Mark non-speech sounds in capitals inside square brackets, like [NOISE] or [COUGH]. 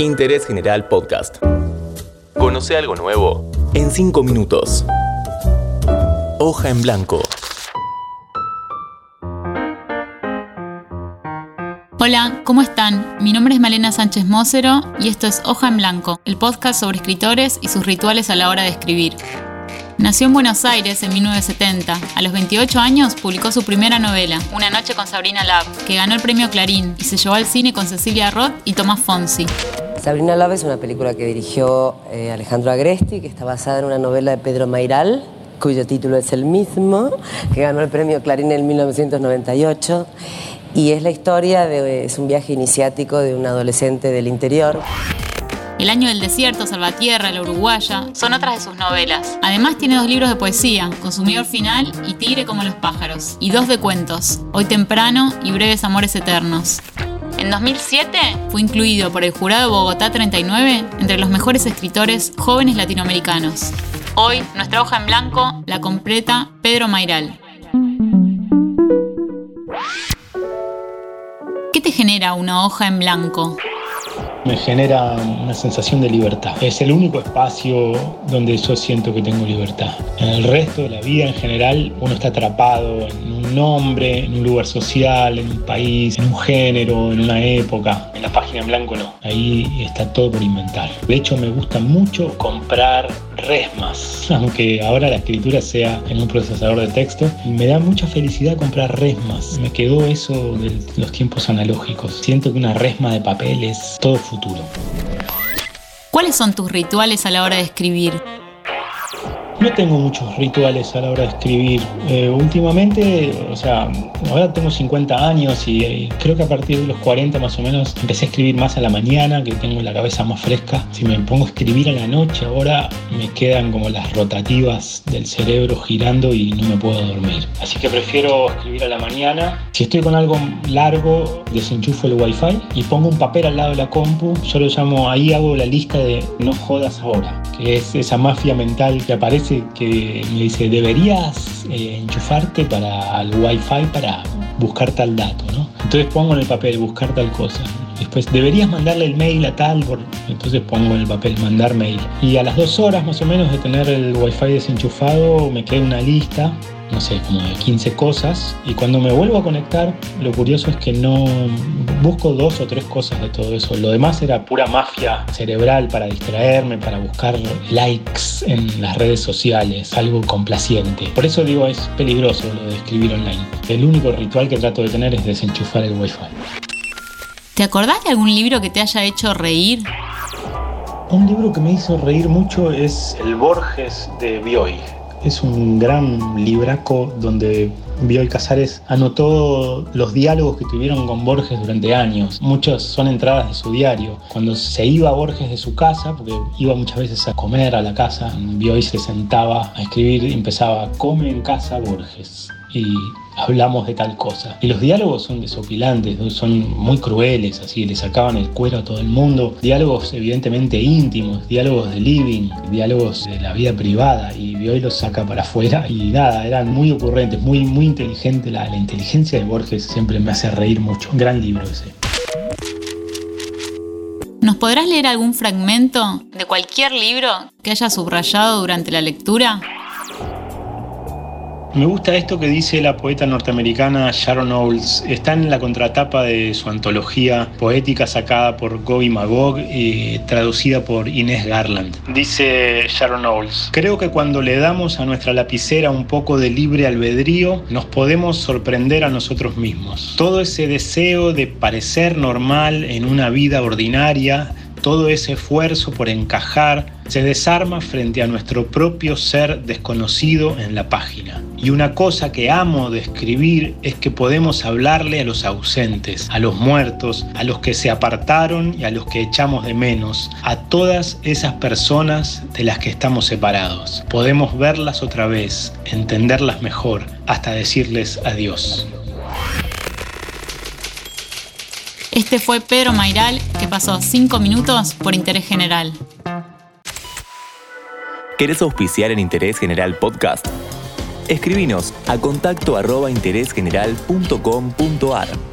Interés General Podcast. Conoce algo nuevo en 5 minutos. Hoja en blanco. Hola, ¿cómo están? Mi nombre es Malena Sánchez Mócero y esto es Hoja en Blanco, el podcast sobre escritores y sus rituales a la hora de escribir. Nació en Buenos Aires en 1970. A los 28 años publicó su primera novela, Una noche con Sabrina Love, que ganó el premio Clarín y se llevó al cine con Cecilia Roth y Tomás Fonsi. Sabrina Love es una película que dirigió eh, Alejandro Agresti, que está basada en una novela de Pedro Mairal, cuyo título es el mismo, que ganó el premio Clarín en 1998. Y es la historia de es un viaje iniciático de un adolescente del interior. El año del desierto, Salvatierra, La Uruguaya, son otras de sus novelas. Además tiene dos libros de poesía, Consumidor Final y Tigre como los pájaros, y dos de cuentos, Hoy temprano y Breves Amores Eternos. En 2007 fue incluido por el jurado Bogotá 39 entre los mejores escritores jóvenes latinoamericanos. Hoy, nuestra hoja en blanco la completa Pedro Mairal. ¿Qué te genera una hoja en blanco? Me genera una sensación de libertad. Es el único espacio donde yo siento que tengo libertad. En el resto de la vida en general uno está atrapado en un nombre, en un lugar social, en un país, en un género, en una época. En la página en blanco no. Ahí está todo por inventar. De hecho me gusta mucho comprar resmas, [LAUGHS] aunque ahora la escritura sea en un procesador de texto. Me da mucha felicidad comprar resmas. Me quedó eso de los tiempos analógicos. Siento que una resma de papel es todo futuro. ¿Cuáles son tus rituales a la hora de escribir? No tengo muchos rituales a la hora de escribir. Eh, últimamente, o sea, ahora tengo 50 años y eh, creo que a partir de los 40 más o menos empecé a escribir más a la mañana, que tengo la cabeza más fresca. Si me pongo a escribir a la noche ahora, me quedan como las rotativas del cerebro girando y no me puedo dormir. Así que prefiero escribir a la mañana. Si estoy con algo largo, desenchufo el wifi y pongo un papel al lado de la compu. Yo lo llamo, ahí hago la lista de no jodas ahora, que es esa mafia mental que aparece que me dice, deberías eh, enchufarte para el wifi para buscar tal dato, ¿no? Entonces pongo en el papel buscar tal cosa. Después, deberías mandarle el mail a tal, entonces pongo en el papel mandar mail. Y a las dos horas más o menos de tener el wifi desenchufado, me queda una lista no sé, como de 15 cosas. Y cuando me vuelvo a conectar, lo curioso es que no busco dos o tres cosas de todo eso. Lo demás era pura mafia cerebral para distraerme, para buscar likes en las redes sociales, algo complaciente. Por eso digo, es peligroso lo de escribir online. El único ritual que trato de tener es desenchufar el wifi. ¿Te acordás de algún libro que te haya hecho reír? Un libro que me hizo reír mucho es El Borges de Bioy es un gran libraco donde Bioy Casares anotó los diálogos que tuvieron con Borges durante años. Muchos son entradas de su diario. Cuando se iba Borges de su casa, porque iba muchas veces a comer a la casa, Bioy se sentaba a escribir y empezaba, come en casa Borges. Y hablamos de tal cosa. Y los diálogos son desopilantes, son muy crueles, así, le sacaban el cuero a todo el mundo. Diálogos evidentemente íntimos, diálogos de living, diálogos de la vida privada, y hoy los saca para afuera. Y nada, eran muy ocurrentes, muy, muy inteligente. La, inteligencia de Borges siempre me hace reír mucho. Un gran libro ese. ¿Nos podrás leer algún fragmento de cualquier libro que hayas subrayado durante la lectura? Me gusta esto que dice la poeta norteamericana Sharon Owles. Está en la contratapa de su antología poética sacada por Gobi Magog y traducida por Inés Garland. Dice Sharon Owles, creo que cuando le damos a nuestra lapicera un poco de libre albedrío, nos podemos sorprender a nosotros mismos. Todo ese deseo de parecer normal en una vida ordinaria, todo ese esfuerzo por encajar, se desarma frente a nuestro propio ser desconocido en la página. Y una cosa que amo de escribir es que podemos hablarle a los ausentes, a los muertos, a los que se apartaron y a los que echamos de menos, a todas esas personas de las que estamos separados. Podemos verlas otra vez, entenderlas mejor, hasta decirles adiós. Este fue Pedro Mairal, pasó cinco minutos por interés general. ¿Querés auspiciar en Interés General Podcast? Escribinos a contacto arroba interésgeneral.com.ar.